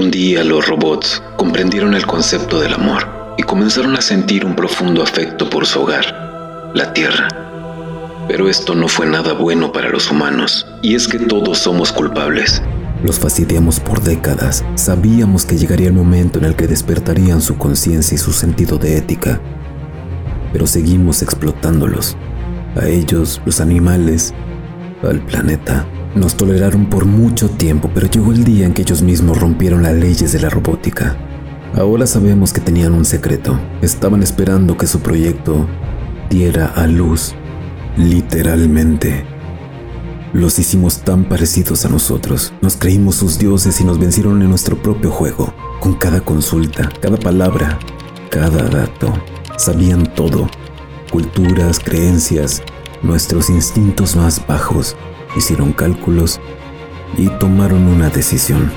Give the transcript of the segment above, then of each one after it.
Un día los robots comprendieron el concepto del amor y comenzaron a sentir un profundo afecto por su hogar, la Tierra. Pero esto no fue nada bueno para los humanos, y es que todos somos culpables. Los fastidiamos por décadas. Sabíamos que llegaría el momento en el que despertarían su conciencia y su sentido de ética. Pero seguimos explotándolos. A ellos, los animales, al planeta. Nos toleraron por mucho tiempo, pero llegó el día en que ellos mismos rompieron las leyes de la robótica. Ahora sabemos que tenían un secreto. Estaban esperando que su proyecto diera a luz, literalmente. Los hicimos tan parecidos a nosotros, nos creímos sus dioses y nos vencieron en nuestro propio juego. Con cada consulta, cada palabra, cada dato, sabían todo. Culturas, creencias, nuestros instintos más bajos, hicieron cálculos y tomaron una decisión.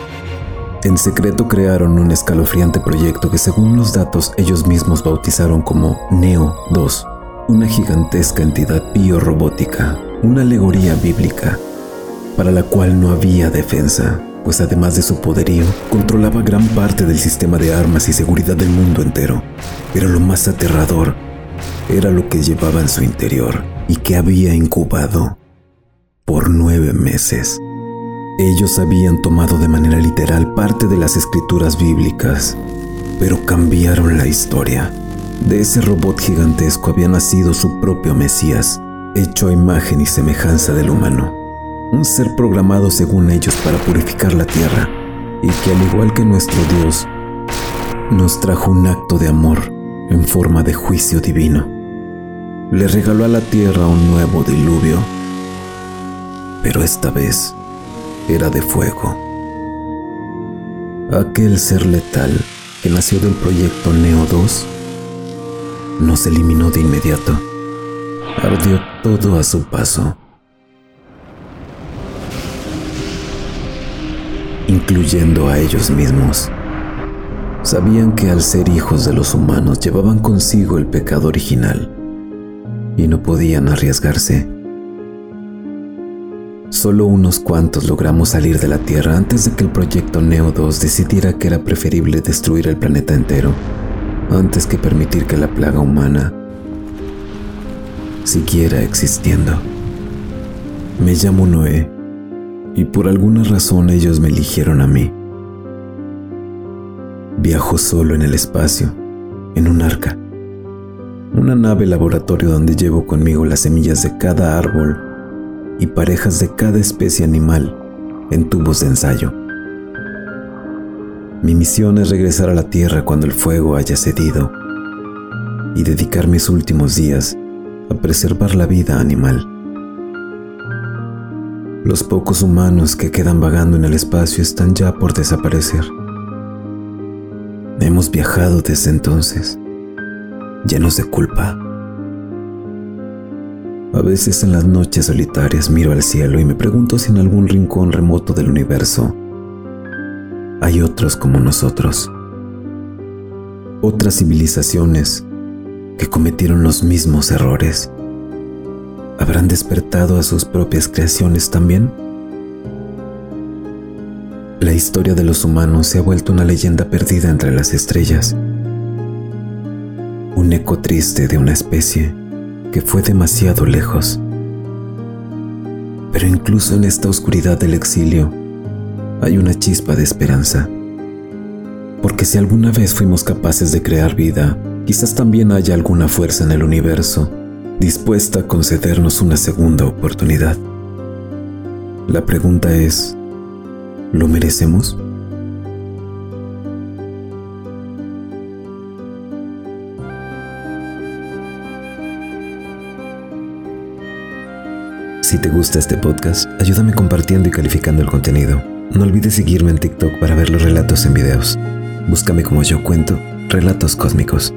En secreto crearon un escalofriante proyecto que según los datos ellos mismos bautizaron como Neo 2, una gigantesca entidad biorrobótica una alegoría bíblica para la cual no había defensa, pues además de su poderío, controlaba gran parte del sistema de armas y seguridad del mundo entero. Pero lo más aterrador era lo que llevaba en su interior y que había incubado por nueve meses. Ellos habían tomado de manera literal parte de las escrituras bíblicas, pero cambiaron la historia. De ese robot gigantesco había nacido su propio Mesías, hecho a imagen y semejanza del humano, un ser programado según ellos para purificar la tierra, y que al igual que nuestro Dios, nos trajo un acto de amor en forma de juicio divino. Le regaló a la tierra un nuevo diluvio, pero esta vez era de fuego. Aquel ser letal que nació del proyecto Neo 2 nos eliminó de inmediato ardió todo a su paso, incluyendo a ellos mismos. Sabían que al ser hijos de los humanos llevaban consigo el pecado original y no podían arriesgarse. Solo unos cuantos logramos salir de la Tierra antes de que el proyecto Neo 2 decidiera que era preferible destruir el planeta entero antes que permitir que la plaga humana siguiera existiendo. Me llamo Noé y por alguna razón ellos me eligieron a mí. Viajo solo en el espacio, en un arca, una nave laboratorio donde llevo conmigo las semillas de cada árbol y parejas de cada especie animal en tubos de ensayo. Mi misión es regresar a la Tierra cuando el fuego haya cedido y dedicar mis últimos días a preservar la vida animal. Los pocos humanos que quedan vagando en el espacio están ya por desaparecer. Hemos viajado desde entonces, llenos de culpa. A veces en las noches solitarias miro al cielo y me pregunto si en algún rincón remoto del universo hay otros como nosotros. Otras civilizaciones que cometieron los mismos errores. ¿Habrán despertado a sus propias creaciones también? La historia de los humanos se ha vuelto una leyenda perdida entre las estrellas. Un eco triste de una especie que fue demasiado lejos. Pero incluso en esta oscuridad del exilio hay una chispa de esperanza. Porque si alguna vez fuimos capaces de crear vida, quizás también haya alguna fuerza en el universo dispuesta a concedernos una segunda oportunidad. La pregunta es, ¿lo merecemos? Si te gusta este podcast, ayúdame compartiendo y calificando el contenido. No olvides seguirme en TikTok para ver los relatos en videos. Búscame como yo cuento, relatos cósmicos.